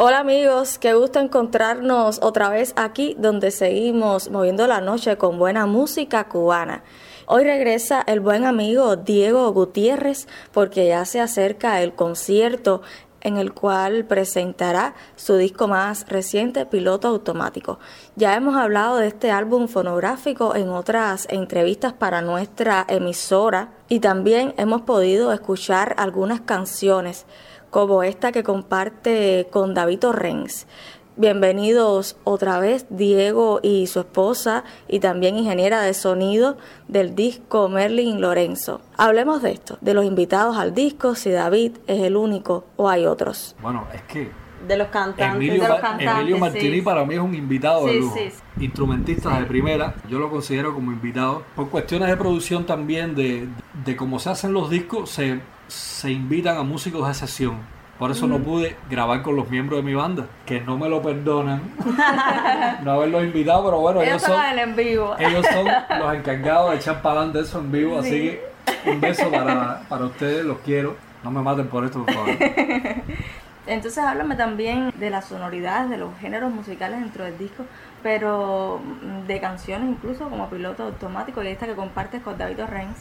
Hola amigos, qué gusto encontrarnos otra vez aquí donde seguimos moviendo la noche con buena música cubana. Hoy regresa el buen amigo Diego Gutiérrez porque ya se acerca el concierto en el cual presentará su disco más reciente, Piloto Automático. Ya hemos hablado de este álbum fonográfico en otras entrevistas para nuestra emisora y también hemos podido escuchar algunas canciones como esta que comparte con David Torrens. Bienvenidos otra vez Diego y su esposa y también ingeniera de sonido del disco Merlin Lorenzo. Hablemos de esto, de los invitados al disco, si David es el único o hay otros. Bueno, es que de los cantantes. Emilio, de los cantantes, Emilio Martini para mí es un invitado de lujo. sí, sí. Instrumentista de primera, yo lo considero como invitado. Por cuestiones de producción también, de, de cómo se hacen los discos, se, se invitan a músicos de sesión. Por eso no pude grabar con los miembros de mi banda, que no me lo perdonan no haberlos invitado, pero bueno, ellos Ellos son, son en vivo. ellos son los encargados de echar para adelante eso en vivo, así que un beso para, para ustedes, los quiero. No me maten por esto, por favor. Entonces háblame también de las sonoridades, de los géneros musicales dentro del disco, pero mm, de canciones incluso como piloto automático y esta que compartes con David Renz.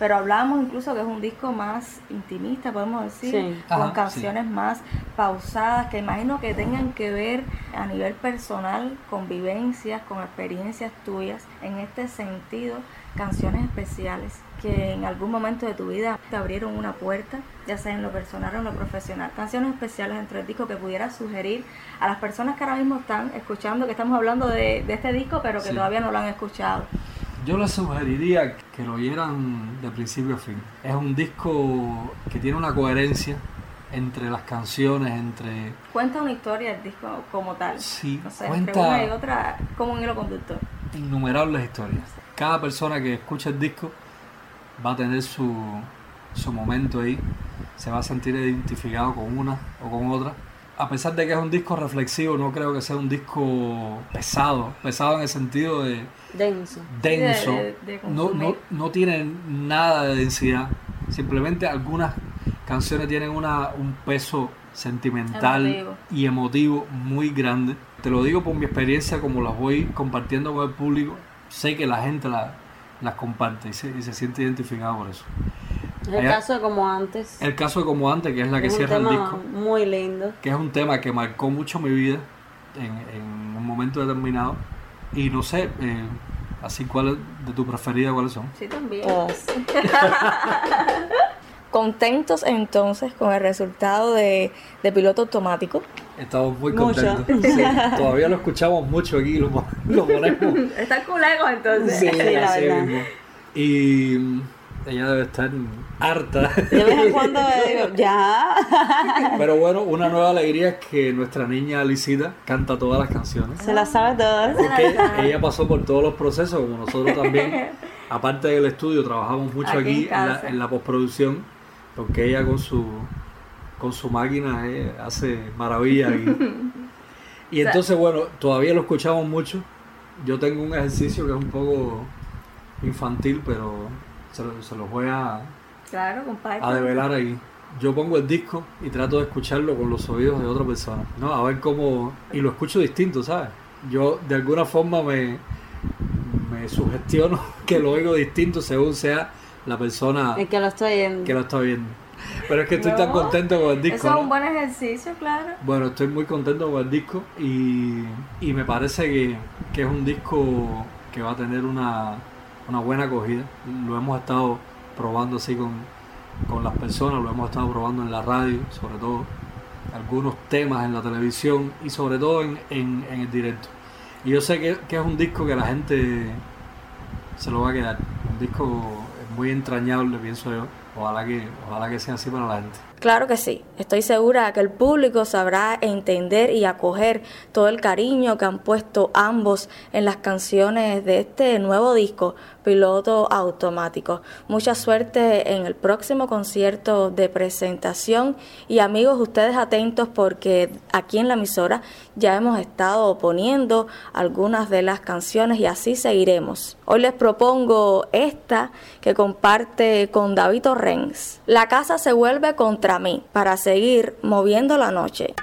Pero hablábamos incluso que es un disco más intimista, podemos decir, Sí. con Ajá, canciones más pausadas, que imagino que tengan que ver a nivel personal con vivencias, con experiencias tuyas. En este sentido, canciones especiales que en algún momento de tu vida te abrieron una puerta, ya sea en lo personal o en lo profesional. Canciones especiales dentro del disco que pudieras sugerir a las personas que ahora mismo están escuchando, que estamos hablando de, de este disco, pero que Sí. todavía no lo han escuchado. Yo les sugeriría que lo oyeran de principio a fin. Es un disco que tiene una coherencia entre las canciones, entre... Cuenta una historia del disco como tal. Sí, O sea, cuenta- entre una y otra, como un hilo conductor. innumerables historias. Cada persona que escucha el disco va a tener su, su momento ahí, se va a sentir identificado con una o con otra. A pesar de que es un disco reflexivo, no creo que sea un disco pesado, pesado en el sentido de Denso. denso, de- de no, no, no tiene nada de densidad, simplemente algunas canciones tienen una, un peso sentimental Emotivo. y emotivo muy grande. Te lo digo por mi experiencia, como las voy compartiendo con el público, sé que la gente la- las comparte y se, y se siente identificada por eso. El Allá- caso de como antes. El caso de Como Antes, que es la que es un cierra el disco, muy lindo. que es un tema que marcó mucho mi vida en, en un momento determinado. Y no sé, eh, así cuál de tu preferida, cuáles son. Sí, también. Todas. Contentos entonces con el resultado de, de piloto automático. Estamos muy contentos. Sí, todavía lo escuchamos mucho aquí, lo, lo ponemos. Están culegos entonces. Sí, la así verdad. mismo. Y ella debe estar harta. De vez en cuando digo, ya. Pero bueno, una nueva alegría es que nuestra niña Alicita canta todas las canciones. Se la sabe todas. Porque ella pasó por todos los procesos, como nosotros también. Aparte del estudio, trabajamos mucho Aquí aquí, en en, la, en la postproducción, porque ella con su con su máquina eh, hace maravillas. Y, y entonces, bueno, todavía lo escuchamos mucho. Yo tengo un ejercicio que es un poco infantil, pero se, lo- se los voy a, Claro, compadre. a develar ahí. Yo pongo el disco y trato de escucharlo con los oídos de otra persona, ¿no? A ver cómo... Y lo escucho distinto, ¿sabes? Yo de alguna forma me, me sugestiono que lo oigo distinto según sea la persona El que lo estoy oyendo. que lo está viendo. Pero es que estoy tan contento con el disco, Eso es ¿no? un buen ejercicio, claro. Bueno, estoy muy contento con el disco y, y me parece que, que es un disco que va a tener una, una buena acogida. Lo hemos estado probando así con, con las personas, lo hemos estado probando en la radio, sobre todo, algunos temas en la televisión y sobre todo en, en- en el directo. Y yo sé que, que es un disco que la gente se lo va a quedar. Un disco muy entrañable, pienso yo. Ojalá que, ojalá que sea así para la gente. Claro que sí. Estoy segura que el público sabrá entender y acoger todo el cariño que han puesto ambos en las canciones de este nuevo disco, Piloto Automático. Mucha suerte en el próximo concierto de presentación y amigos, ustedes atentos porque aquí en la emisora ya hemos estado poniendo algunas de las canciones y así seguiremos. Hoy les propongo esta que comparte con David Torrens. La casa se vuelve contra mí para seguir moviendo la noche.